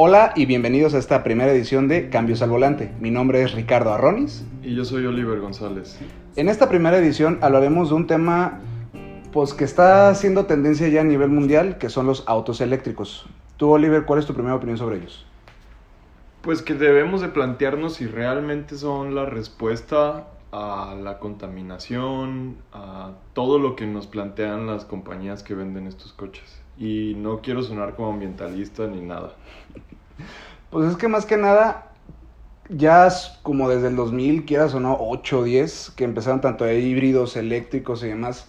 Hola y bienvenidos a esta primera edición de Cambios al Volante. Mi nombre es Ricardo Arronis. Y yo soy Oliver González. En esta primera edición hablaremos de un tema pues, que está siendo tendencia ya a nivel mundial, que son los autos eléctricos. Tú, Oliver, ¿cuál es tu primera opinión sobre ellos? Pues que debemos de plantearnos si realmente son la respuesta a la contaminación, a todo lo que nos plantean las compañías que venden estos coches. Y no quiero sonar como ambientalista ni nada. Pues es que más que nada, ya como desde el 2000, quieras o no, 8 o 10, que empezaron tanto de híbridos, eléctricos y demás,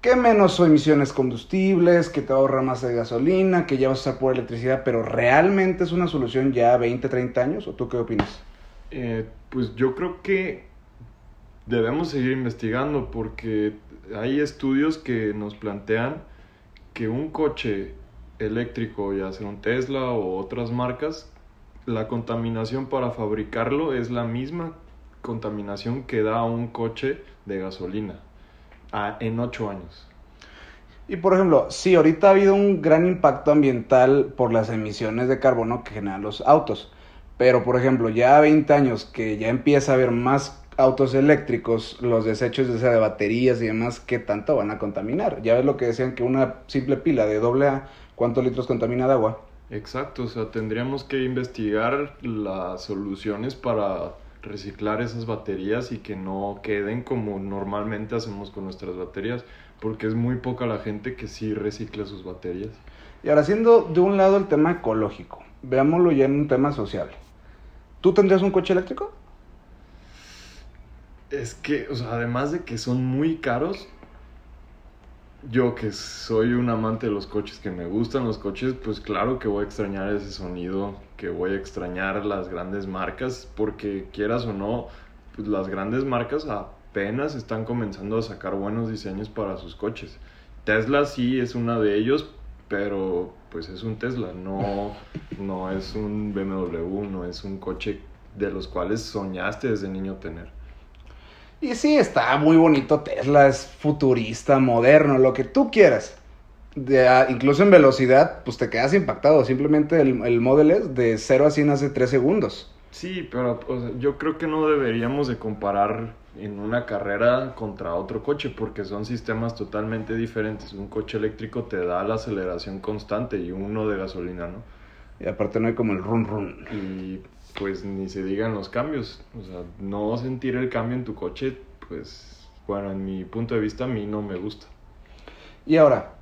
que menos emisiones combustibles, que te ahorra más de gasolina, que ya vas a usar por electricidad, pero realmente es una solución ya 20, 30 años, ¿o tú qué opinas? Eh, pues yo creo que debemos seguir investigando porque hay estudios que nos plantean que un coche eléctrico, ya sea un Tesla o otras marcas, la contaminación para fabricarlo es la misma contaminación que da un coche de gasolina en 8 años. Y por ejemplo, sí, ahorita ha habido un gran impacto ambiental por las emisiones de carbono que generan los autos. Pero por ejemplo, ya a 20 años que ya empieza a haber más autos eléctricos, los desechos de, de baterías y demás, ¿qué tanto van a contaminar? Ya ves lo que decían que una simple pila de doble A, ¿cuántos litros contamina de agua? Exacto, o sea, tendríamos que investigar las soluciones para reciclar esas baterías y que no queden como normalmente hacemos con nuestras baterías, porque es muy poca la gente que sí recicla sus baterías. Y ahora, siendo de un lado el tema ecológico, veámoslo ya en un tema social. ¿Tú tendrías un coche eléctrico? Es que, o sea, además de que son muy caros, yo que soy un amante de los coches, que me gustan los coches, pues claro que voy a extrañar ese sonido, que voy a extrañar las grandes marcas, porque quieras o no, pues las grandes marcas apenas están comenzando a sacar buenos diseños para sus coches. Tesla sí es una de ellos, pero pues es un Tesla, no, no es un BMW, no es un coche de los cuales soñaste desde niño tener. Y sí, está muy bonito Tesla, es futurista, moderno, lo que tú quieras. De, ah, incluso en velocidad, pues te quedas impactado. Simplemente el, el Model S de 0 a 100 hace 3 segundos. Sí, pero yo creo que no deberíamos de comparar en una carrera contra otro coche porque son sistemas totalmente diferentes. Un coche eléctrico te da la aceleración constante y uno de gasolina, ¿no? Y aparte no hay como el run run. Y pues ni se digan los cambios. O sea, no sentir el cambio en tu coche, pues, bueno, en mi punto de vista a mí no me gusta. Y ahora,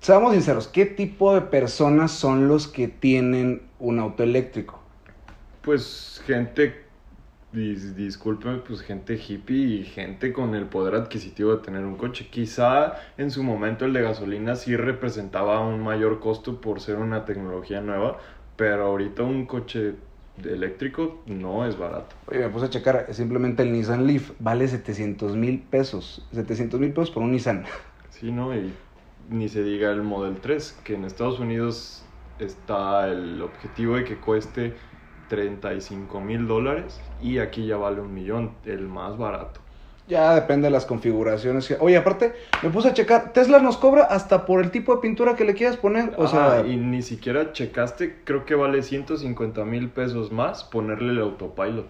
seamos sinceros, ¿qué tipo de personas son los que tienen un auto eléctrico? Pues gente, disculpen, pues gente hippie y gente con el poder adquisitivo de tener un coche. Quizá en su momento el de gasolina sí representaba un mayor costo por ser una tecnología nueva, pero ahorita un coche eléctrico no es barato. Oye, me puse a checar, simplemente el Nissan Leaf vale 700 mil pesos. 700 mil pesos por un Nissan. Sí, ¿no? Y ni se diga el Model 3, que en Estados Unidos está el objetivo de que cueste 35 mil dólares y aquí ya vale un millón, el más barato. Ya depende de las configuraciones. Oye, aparte, me puse a checar. Tesla nos cobra hasta por el tipo de pintura que le quieras poner. O sea. Y ni siquiera checaste, creo que vale 150 mil pesos más ponerle el autopilot.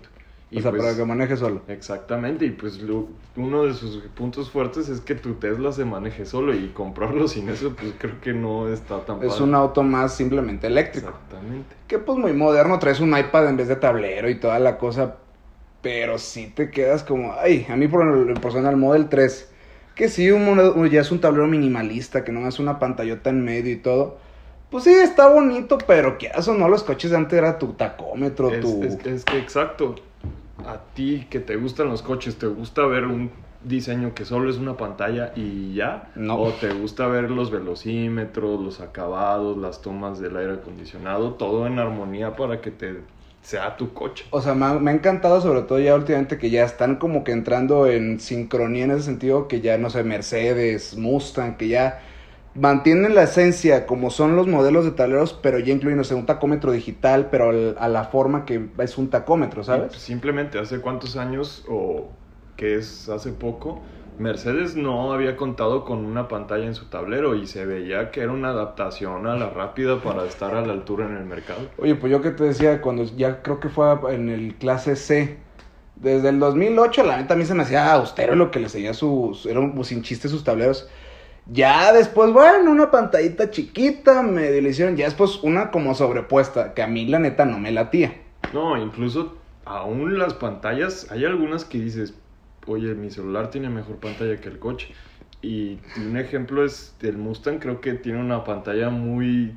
o sea, pues para que maneje solo. Exactamente, y pues uno de sus puntos fuertes es que tu Tesla se maneje solo y comprarlo sin eso, pues creo que no está tan Es un auto más simplemente eléctrico. Exactamente. Que pues muy moderno, traes un iPad en vez de tablero y toda la cosa, pero sí te quedas como, ay, a mí por el personal Model 3, que sí, un, ya es un tablero minimalista, que no es una pantallota en medio y todo. Pues sí, está bonito, pero que eso no, los coches de antes era tu tacómetro, es, tu... Es, que exacto. A ti que te gustan los coches, ¿te gusta ver un diseño que solo es una pantalla y ya? No. ¿O te gusta ver los velocímetros, los acabados, las tomas del aire acondicionado, todo en armonía para que te sea tu coche. O sea, me ha, encantado sobre todo ya últimamente que ya están como que entrando en sincronía en ese sentido, que ya no sé, Mercedes, Mustang, que ya mantienen la esencia como son los modelos de tableros, pero ya incluyen, no sé, un tacómetro digital, pero a la forma que es un tacómetro, ¿sabes? Simplemente hace cuántos años o que es hace poco Mercedes no había contado con una pantalla en su tablero y se veía que era una adaptación a la rápida para estar a la altura en el mercado. Oye, pues yo que te decía, cuando ya creo que fue en el clase C, desde el 2008, la neta a mí se me hacía austero lo que le seguía sus, era un, sin chiste sus tableros. Ya después, bueno, una pantallita chiquita, le hicieron, ya después una como sobrepuesta, que a mí la neta no me latía. No, incluso aún las pantallas, hay algunas que dices, oye, mi celular tiene mejor pantalla que el coche. Y un ejemplo es el Mustang, creo que tiene una pantalla muy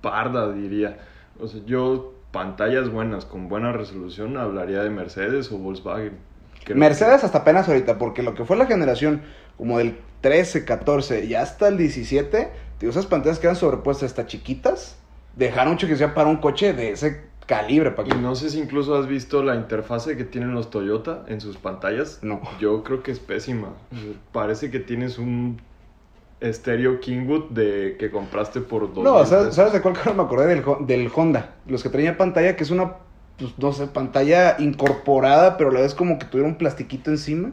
parda, diría. O sea, yo pantallas buenas, con buena resolución, hablaría de Mercedes o Volkswagen. Mercedes hasta apenas ahorita, porque lo que fue la generación como del 13, 14 y hasta el 17, esas pantallas quedan sobrepuestas hasta chiquitas, dejaron mucho que sea para un coche de ese calibre. Para que... Y no sé si incluso has visto la interfase que tienen los Toyota en sus pantallas. No. Yo creo que es pésima. Parece que tienes un estéreo Kingwood de que compraste por dos. No, ¿sabes, de cuál carro me acordé? Del, del Honda. Los que traían pantalla, que es una, pues, no sé, pantalla incorporada, pero a la vez como que tuviera un plastiquito encima.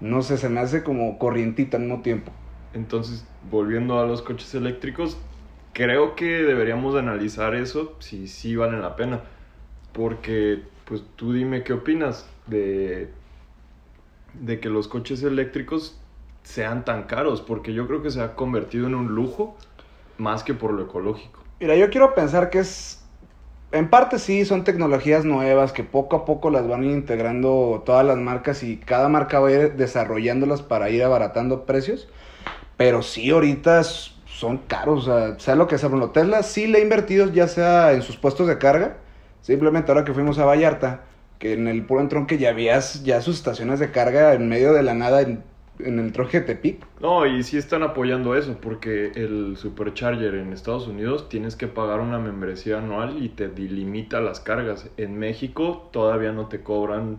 No sé, se me hace como corrientita al mismo tiempo. Entonces, volviendo a los coches eléctricos, creo que deberíamos analizar eso si sí vale la pena. Porque, pues tú dime qué opinas de, de que los coches eléctricos sean tan caros, porque yo creo que se ha convertido en un lujo más que por lo ecológico. Mira, yo quiero pensar que es, en parte sí, son tecnologías nuevas que poco a poco las van integrando todas las marcas y cada marca va a ir desarrollándolas para ir abaratando precios, pero sí ahorita son caros, o sea, sea lo que sea, bueno, Tesla sí le ha invertido ya sea en sus puestos de carga, simplemente ahora que fuimos a Vallarta, que en el puro entronque ya habías ya sus estaciones de carga en medio de la nada en en el troje Tepic. No, y sí están apoyando eso, porque el Supercharger en Estados Unidos tienes que pagar una membresía anual y te delimita las cargas. En México todavía no te cobran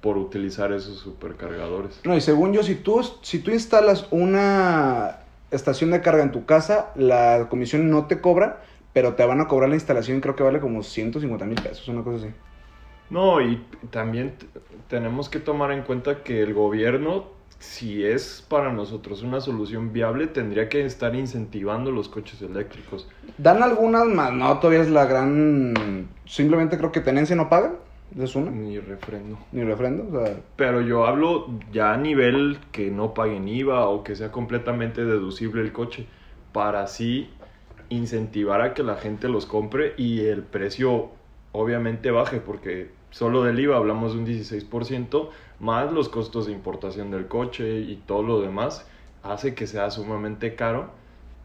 por utilizar esos supercargadores. No, y según yo, si tú, si tú instalas una estación de carga en tu casa, la comisión no te cobra, pero te van a cobrar la instalación, creo que vale como 150 mil pesos, una cosa así. No, y también tenemos que tomar en cuenta que el gobierno si es para nosotros una solución viable, tendría que estar incentivando los coches eléctricos. Dan algunas más, no, todavía es la gran... Simplemente creo que tenencia no paga, es una. Ni refrendo. Ni refrendo, o sea... Pero yo hablo ya a nivel que no paguen IVA o que sea completamente deducible el coche, para así incentivar a que la gente los compre y el precio obviamente baje, porque solo del IVA hablamos de un 16%, más los costos de importación del coche y todo lo demás, hace que sea sumamente caro.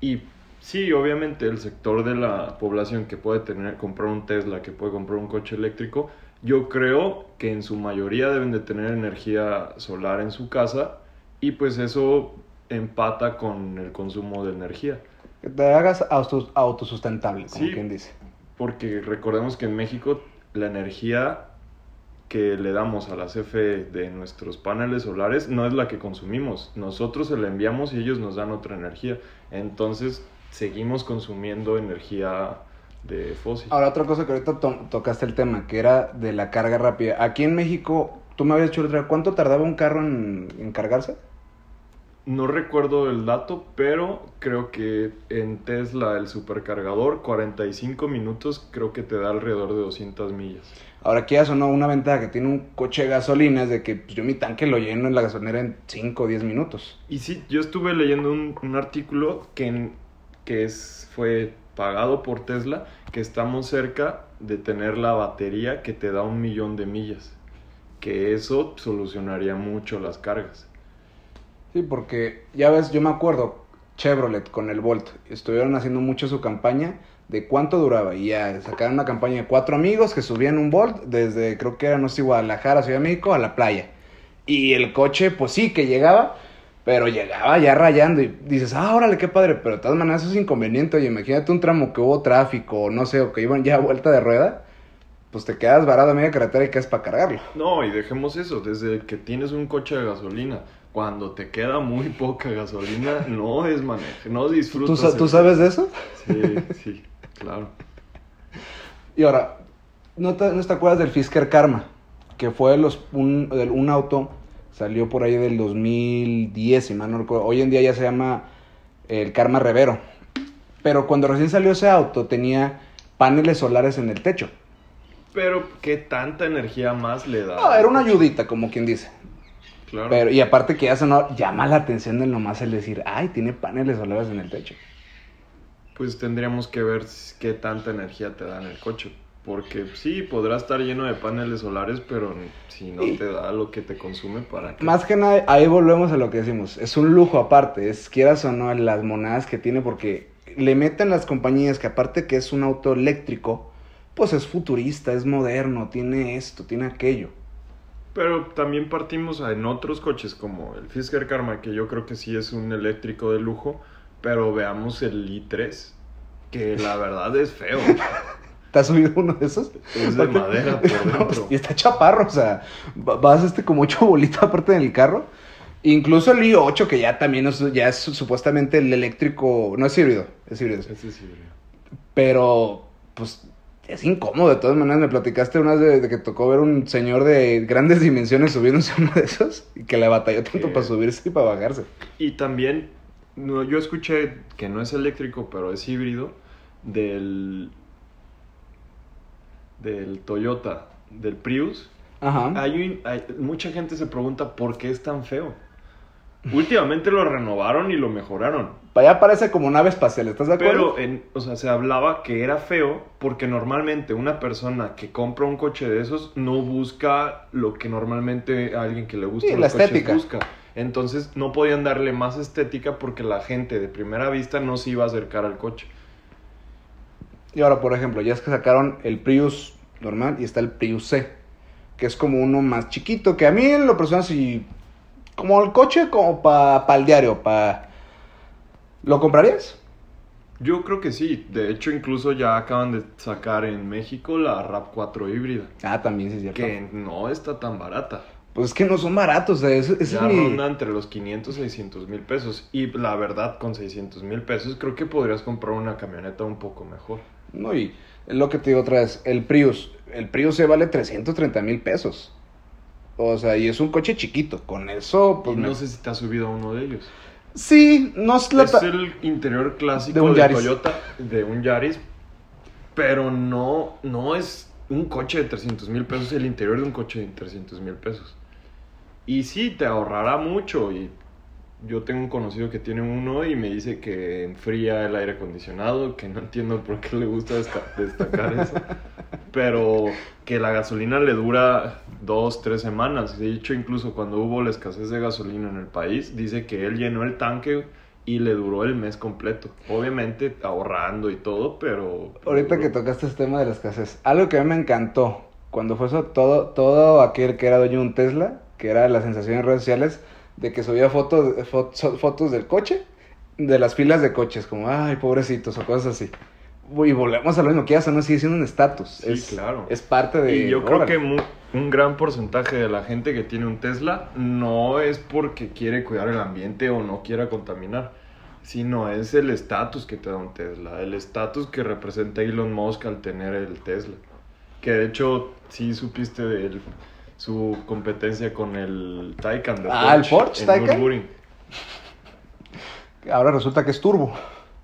Y sí, obviamente el sector de la población que puede tener, comprar un Tesla, que puede comprar un coche eléctrico, yo creo que en su mayoría deben de tener energía solar en su casa y pues eso empata con el consumo de energía. Que te hagas autosustentable, como quien dice. Porque recordemos que en México la energía que le damos a la CFE de nuestros paneles solares no es la que consumimos. Nosotros se la enviamos y ellos nos dan otra energía. Entonces seguimos consumiendo energía de fósil. Ahora otra cosa que ahorita tocaste el tema, que era de la carga rápida. Aquí en México, tú me habías dicho otra ¿cuánto tardaba un carro en, en cargarse? No recuerdo el dato, pero creo que en Tesla el supercargador 45 minutos creo que te da alrededor de 200 millas. Ahora, ¿qué o no? Una ventaja que tiene un coche de gasolina es de que pues, yo mi tanque lo lleno en la gasolinera en 5 o 10 minutos. Y sí, yo estuve leyendo un, artículo que, que es, fue pagado por Tesla, que estamos cerca de tener la batería que te da un millón de millas. Que eso solucionaría mucho las cargas. Sí, porque ya ves, yo me acuerdo, Chevrolet con el Volt, estuvieron haciendo mucho su campaña de cuánto duraba. Y ya sacaron una campaña de cuatro amigos que subían un Volt desde, creo que era, no sé, Guadalajara, Ciudad de México, a la playa. Y el coche, pues sí, que llegaba, pero llegaba ya rayando. Y dices, ah, órale, qué padre. Pero de todas maneras eso es inconveniente. Oye, imagínate un tramo que hubo tráfico, o no sé, o que iban ya a vuelta de rueda. Pues te quedas varado a media carretera y quedas para cargarlo. No, y dejemos eso, desde que tienes un coche de gasolina, cuando te queda muy poca gasolina, no es manejo, no disfrutas. ¿Tú, ¿tú sabes de eso? Sí, sí. Claro. Y ahora, ¿no te, acuerdas del Fisker Karma? Que fue los, un, un auto Salió por ahí del 2010, si mal no recuerdo. Hoy en día ya se llama el Karma Revero. Pero cuando recién salió ese auto tenía paneles solares en el techo. Pero, ¿qué tanta energía más le da? No, era una ayudita, como quien dice. Claro. Pero, y aparte que ya sonó, llama la atención de nomás el decir, ay, tiene paneles solares en el techo. Pues tendríamos que ver qué tanta energía te da en el coche. Porque sí, podrá estar lleno de paneles solares, pero si no te da lo que te consume, ¿para qué? Más que nada, ahí volvemos a lo que decimos. Es un lujo aparte, es quieras o no las monedas que tiene, porque le meten las compañías que aparte que es un auto eléctrico, pues es futurista, es moderno, tiene esto, tiene aquello. Pero también partimos en otros coches como el Fisker Karma, que yo creo que sí es un eléctrico de lujo, pero veamos el i3, que la verdad es feo. ¿Te has subido uno de esos? Es de madera por No, dentro. y está chaparro, o sea, va- vas este como ocho bolitas aparte del carro. Incluso el i8, que ya también es, ya es supuestamente el eléctrico, no es híbrido, es híbrido. Ese sí, bro. Pero, pues, es incómodo. De todas maneras, me platicaste una vez de, de que tocó ver un señor de grandes dimensiones subiéndose a uno de esos y que le batalló tanto para subirse y para bajarse. Y también, no, yo escuché que no es eléctrico, pero es híbrido, del, del Toyota, del Prius. Ajá. Hay, mucha gente se pregunta por qué es tan feo. Últimamente lo renovaron y lo mejoraron. Allá parece como nave espacial, ¿estás de acuerdo? Pero, en, o sea, se hablaba que era feo porque normalmente una persona que compra un coche de esos no busca lo que normalmente alguien que le gusta Sí, los la coches estética. busca. Entonces no podían darle más estética porque la gente de primera vista no se iba a acercar al coche. Y ahora, por ejemplo, ya es que sacaron el Prius normal y está el Prius C, que es como uno más chiquito, que a mí en lo personal sí, como el coche, como para el diario, para... ¿Lo comprarías? Yo creo que sí. De hecho, incluso ya acaban de sacar en México la RAP4 híbrida. Ah, también sí es cierto. Que no está tan barata. Pues es que no son baratos, o sea, ese, ese ya es mi... ronda entre los 500 y 600 mil pesos. Y la verdad, con 600 mil pesos creo que podrías comprar una camioneta un poco mejor. No, y es lo que te digo otra vez, el Prius, el Prius se vale 330 mil pesos. O sea, y es un coche chiquito, con eso, pues... y no me- sé si te has subido a uno de ellos. Sí, no es la... Es el interior clásico De de, un Yaris. Toyota, de un Yaris, pero no, no es un coche de 300 mil pesos, el interior de un coche de 300 mil pesos. Y sí, te ahorrará mucho. Y yo tengo un conocido que tiene uno y me dice que enfría el aire acondicionado, que no entiendo por qué le gusta desta- destacar eso. Pero que la gasolina le dura dos, tres semanas. De hecho, incluso cuando hubo la escasez de gasolina en el país, dice que él llenó el tanque y le duró el mes completo. Obviamente ahorrando y todo, pero... Ahorita que tocaste este tema de la escasez, algo que a mí me encantó cuando fue eso, todo, todo aquel que era dueño de un Tesla, que era la sensación en redes sociales, de que subía fotos, fotos, fotos del coche, de las filas de coches, como, ay, pobrecitos, o cosas así. Y volvemos a lo mismo, que ya no sigue siendo un estatus. Sí, es, claro. Es parte de... Y yo creo órale. que mu- un gran porcentaje de la gente que tiene un Tesla no es porque quiere cuidar el ambiente o no quiera contaminar, sino es el estatus que te da un Tesla, el estatus que representa Elon Musk al tener el Tesla. Que de hecho, sí supiste de él, su competencia con el Taycan de Ah, ¿el Porsche en Taycan? Nürburgring. Ahora resulta que es turbo.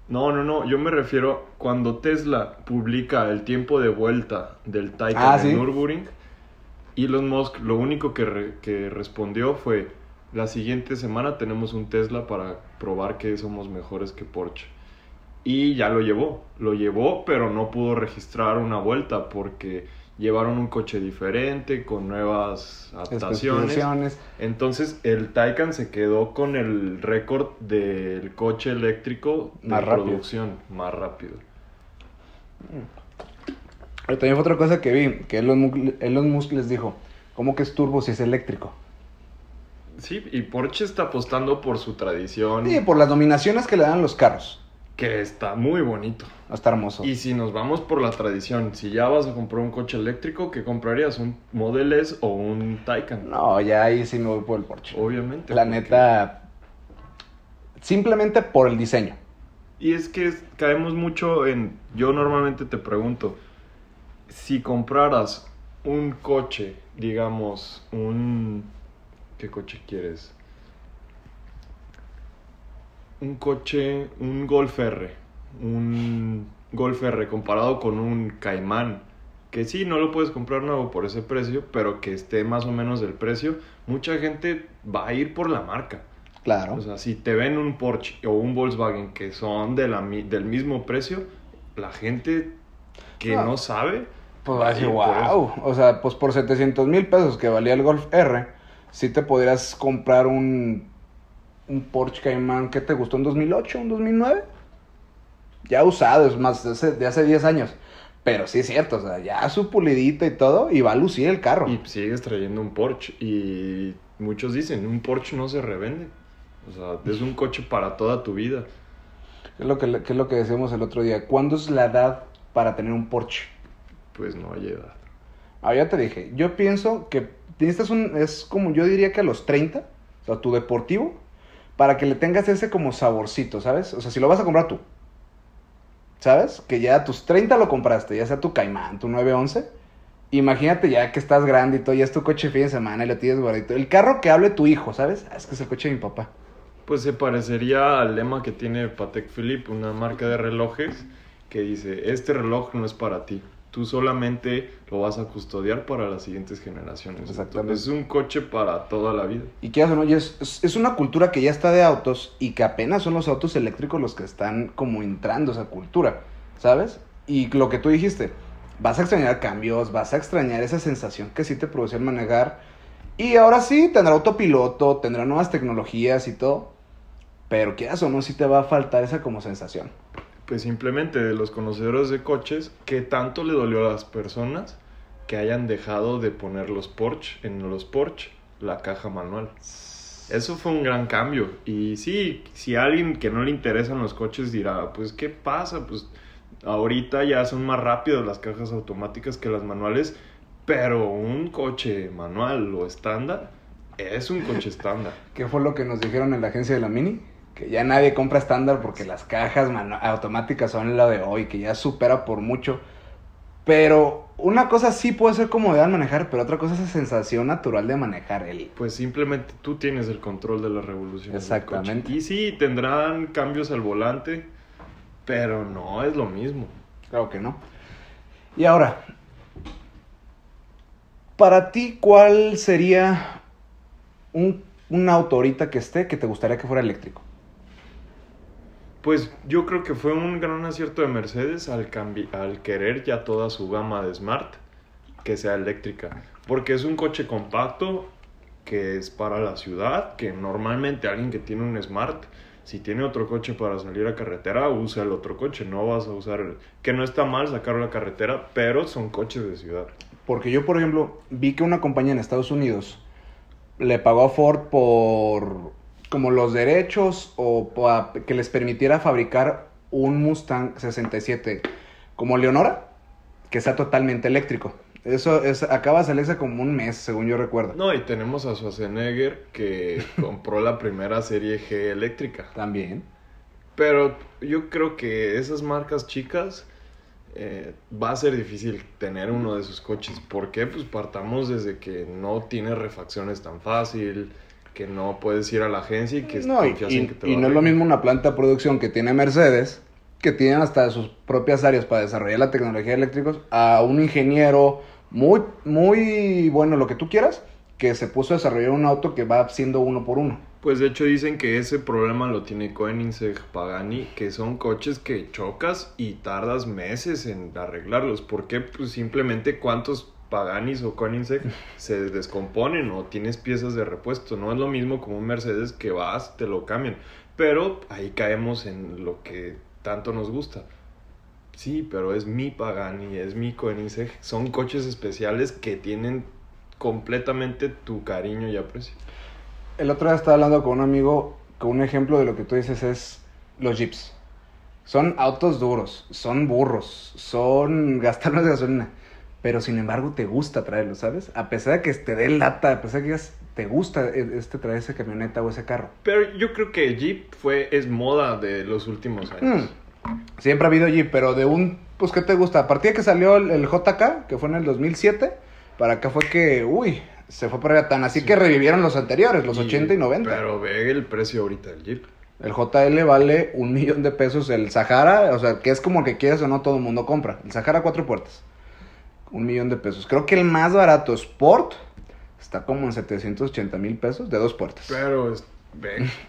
No, no, no, yo me refiero cuando Tesla publica el tiempo de vuelta del Taycan Ah, en ¿sí? Nürburgring, Elon Musk lo único que, re- que respondió fue, la siguiente semana tenemos un Tesla para probar que somos mejores que Porsche. Y ya lo llevó, lo llevó, pero no pudo registrar una vuelta porque llevaron un coche diferente, con nuevas adaptaciones. Entonces el Taycan se quedó con el récord del coche eléctrico de Más rápido. producción más rápido. Pero también fue otra cosa que vi, que Elon Musk, Elon Musk les dijo, ¿cómo que es turbo si es eléctrico? Sí, y Porsche está apostando por su tradición, Sí, por las dominaciones que le dan los carros. Que está muy bonito. Está hermoso. Y si nos vamos por la tradición, si ya vas a comprar un coche eléctrico, ¿qué comprarías? ¿Un Model S o un Taycan? No, ya ahí sí me voy por el Porsche. Obviamente. La neta, simplemente por el diseño. Y es que caemos mucho en... Yo normalmente te pregunto, si compraras un coche, digamos, un... ¿Qué coche quieres? Un coche, un Golf R. Un Golf R comparado con un Caimán. Que sí, no lo puedes comprar nuevo por ese precio, pero que esté más o menos del precio. Mucha gente va a ir por la marca. Claro. O sea, si te ven un Porsche o un Volkswagen que son de la, del mismo precio, la gente que No. no, sabe, Pues va a decir, wow. O sea, pues por 700 mil pesos que valía el Golf R, sí te podrías comprar un, un Porsche Cayman que te gustó en 2008, en 2009. Ya usado, es más, de hace, de hace 10 años. Pero sí es cierto, o sea, ya su pulidita y todo, y va a lucir el carro. Y sigues trayendo un Porsche. Y muchos dicen, un Porsche no se revende. O sea, es un coche para toda tu vida. Es lo que, que es lo que decíamos el otro día. ¿Cuándo es la edad para tener un Porsche? Pues no hay edad. Ah, ya te dije, yo pienso que necesitas un, es como yo diría que a los 30, o sea, tu deportivo, para que le tengas ese como saborcito, ¿sabes? O sea, si lo vas a comprar tú, ¿sabes? Que ya a tus 30 lo compraste, ya sea tu Caimán, tu 911, imagínate ya que estás grande y todo, ya es tu coche fin de semana y lo tienes guardito. El carro que hable tu hijo, ¿sabes? Ah, es que es el coche de mi papá. Pues se parecería al lema que tiene Patek Philippe, una marca de relojes, que dice, este reloj no es para ti, tú solamente lo vas a custodiar para las siguientes generaciones. Exactamente. Entonces, es un coche para toda la vida. Y quieras o no, es, es, es una cultura que ya está de autos y que apenas son los autos eléctricos los que están como entrando a esa cultura, ¿sabes? Y lo que tú dijiste, vas a extrañar cambios, vas a extrañar esa sensación que sí te producía el manejar. Y ahora sí, tendrá autopiloto, tendrá nuevas tecnologías y todo. Pero quieras o no, sí te va a faltar esa como sensación. Pues simplemente de los conocedores de coches, ¿qué tanto le dolió a las personas que hayan dejado de poner los Porsche, en los Porsche, la caja manual? Eso fue un gran cambio. Y sí, si alguien que no le interesan los coches dirá, pues ¿qué pasa? Pues ahorita ya son más rápidas las cajas automáticas que las manuales, pero un coche manual o estándar es un coche estándar. ¿Qué fue lo que nos dijeron en la agencia de la Mini? Que ya nadie compra estándar porque las cajas automáticas son lo de hoy, que ya supera por mucho. Pero una cosa sí puede ser comodidad al manejar, pero otra cosa es esa sensación natural de manejar el... Pues simplemente tú tienes el control de la revolución. Exactamente. Y sí, tendrán cambios al volante, pero no es lo mismo. Claro que no. Y ahora, para ti, ¿cuál sería un, un auto ahorita que esté que te gustaría que fuera eléctrico? Pues yo creo que fue un gran acierto de Mercedes al, al querer ya toda su gama de Smart que sea eléctrica. Porque es un coche compacto que es para la ciudad, que normalmente alguien que tiene un Smart, si tiene otro coche para salir a carretera, usa el otro coche, no vas a usar el... Que no está mal sacarlo a la carretera, pero son coches de ciudad. Porque yo, por ejemplo, vi que una compañía en Estados Unidos le pagó a Ford por como los derechos o que les permitiera fabricar un Mustang 67 como Leonora, que sea totalmente eléctrico. Eso es, acaba de salirse como un mes, según yo recuerdo. No, y tenemos a Schwarzenegger que compró la primera serie G eléctrica. También. Pero yo creo que esas marcas chicas eh, va a ser difícil tener uno de esos coches. ¿Por qué? Pues partamos desde que no tiene refacciones tan fácil, que no puedes ir a la agencia y que No, y, y- en que te y no es lo mismo una planta de producción que tiene Mercedes, que tienen hasta sus propias áreas para desarrollar la tecnología de eléctricos, a un ingeniero muy, muy bueno, lo que tú quieras, que se puso a desarrollar un auto que va siendo uno por uno. Pues de hecho dicen que ese problema lo tiene Koenigsegg Pagani, que son coches que chocas y tardas meses en arreglarlos. ¿Por qué? Pues simplemente cuántos Paganis o Koenigsegg se descomponen o tienes piezas de repuesto. No es lo mismo como un Mercedes que vas, te lo cambian. Pero ahí caemos en lo que tanto nos gusta. Sí, pero es mi Pagani, es mi Koenigsegg. Son coches especiales que tienen completamente tu cariño y aprecio. El otro día estaba hablando con un amigo que un ejemplo de lo que tú dices es los Jeeps. Son autos duros, son burros, son gastar más gasolina. Pero sin embargo te gusta traerlos, ¿sabes? A pesar de que te dé lata, a pesar de que te gusta e- este traer esa camioneta o ese carro. Pero yo creo que Jeep fue, es moda de los últimos años. Mm. Siempre ha habido Jeep, pero de un, pues, ¿qué te gusta? A partir de que salió el, el JK, que fue en el 2007, para acá fue que, uy, Se fue por allá tan así que revivieron los anteriores, los 80 y 90. Pero ve el precio ahorita del Jeep. El JL vale un millón de pesos. El Sahara, o sea, que es como que quieres o no todo el mundo compra. El Sahara cuatro puertas. Un millón de pesos. Creo que el más barato Sport está como en 780 mil pesos de dos puertas. Pero es,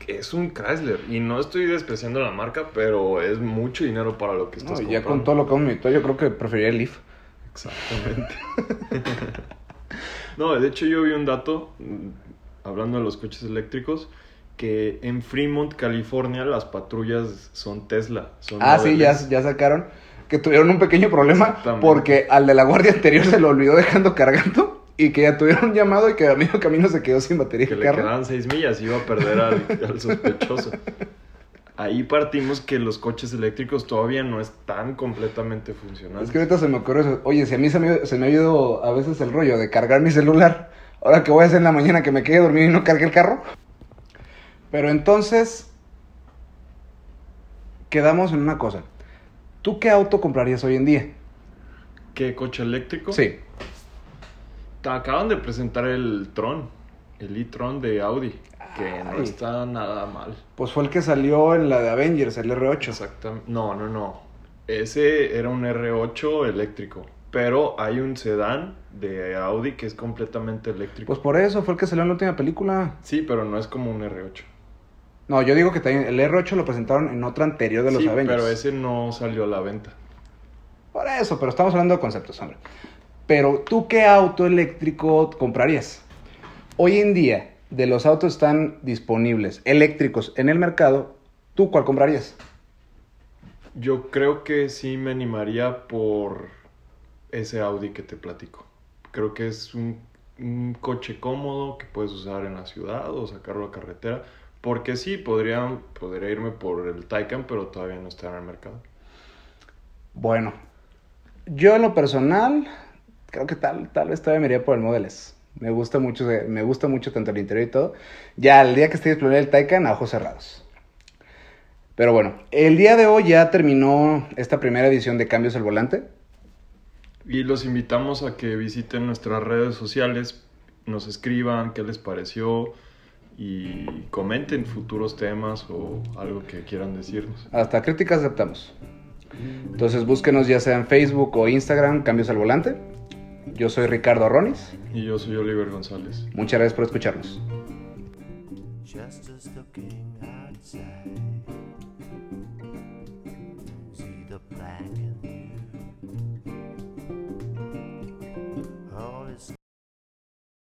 es un Chrysler. Y no estoy despreciando la marca, pero es mucho dinero para lo que No, estás y ya con todo lo que hemos yo creo que preferiría el Leaf. Exactamente. no, de hecho yo vi un dato, mm, hablando de los coches eléctricos, que en Fremont, California, las patrullas son Tesla. Son Ah, sí, ya, ya sacaron que tuvieron un pequeño problema porque al de la guardia anterior se lo olvidó dejando cargando y que ya tuvieron un llamado y que a medio camino se quedó sin batería Que el le carro. quedaban seis millas y iba a perder al, al sospechoso. Ahí partimos que los coches eléctricos todavía no están completamente funcionales. Es que ahorita se me ocurre eso. Oye, si a mí se me, se me ha ido a veces el rollo de cargar mi celular, ahora que voy a hacer en la mañana que me quede dormido y no cargue el carro. Pero entonces, quedamos en una cosa. ¿Tú qué auto comprarías hoy en día? ¿Qué coche eléctrico? Sí. Te Acaban de presentar el Tron, el e-tron de Audi, que no está nada mal. Pues fue el que salió en la de Avengers, el R8. Exactamente. No, no, no. Ese era un R8 eléctrico. Pero hay un sedán de Audi que es completamente eléctrico. Pues por eso fue el que salió en la última película. sí, pero no es como un R8. No, yo digo que también el R8 lo presentaron en otra anterior de los sí, Avengers. pero ese no salió a la venta. Por eso, pero estamos hablando de conceptos, hombre. Pero tú qué auto eléctrico comprarías? Hoy en día, de los autos están disponibles eléctricos en el mercado, ¿tú cuál comprarías? Yo creo que sí me animaría por ese Audi que te platico. Creo que es un, un coche cómodo que puedes usar en la ciudad o sacarlo a carretera. Porque sí, podría, podría irme por el Taycan, pero todavía no está en el mercado. Bueno, yo en lo personal, creo que tal, tal vez todavía me iría por el Model S. Me gusta mucho, me gusta mucho tanto el interior y todo. Ya el día que esté disponible el Taycan, a ojos cerrados. Pero bueno, el día de hoy ya terminó esta primera edición de Cambios al Volante. Y los invitamos a que visiten nuestras redes sociales, nos escriban qué les pareció y comenten futuros temas o algo que quieran decirnos. Hasta críticas aceptamos. Entonces búsquenos ya sea en Facebook o Instagram, Cambios al Volante. Yo soy Ricardo Ronis. Y yo soy Oliver González. Muchas gracias por escucharnos.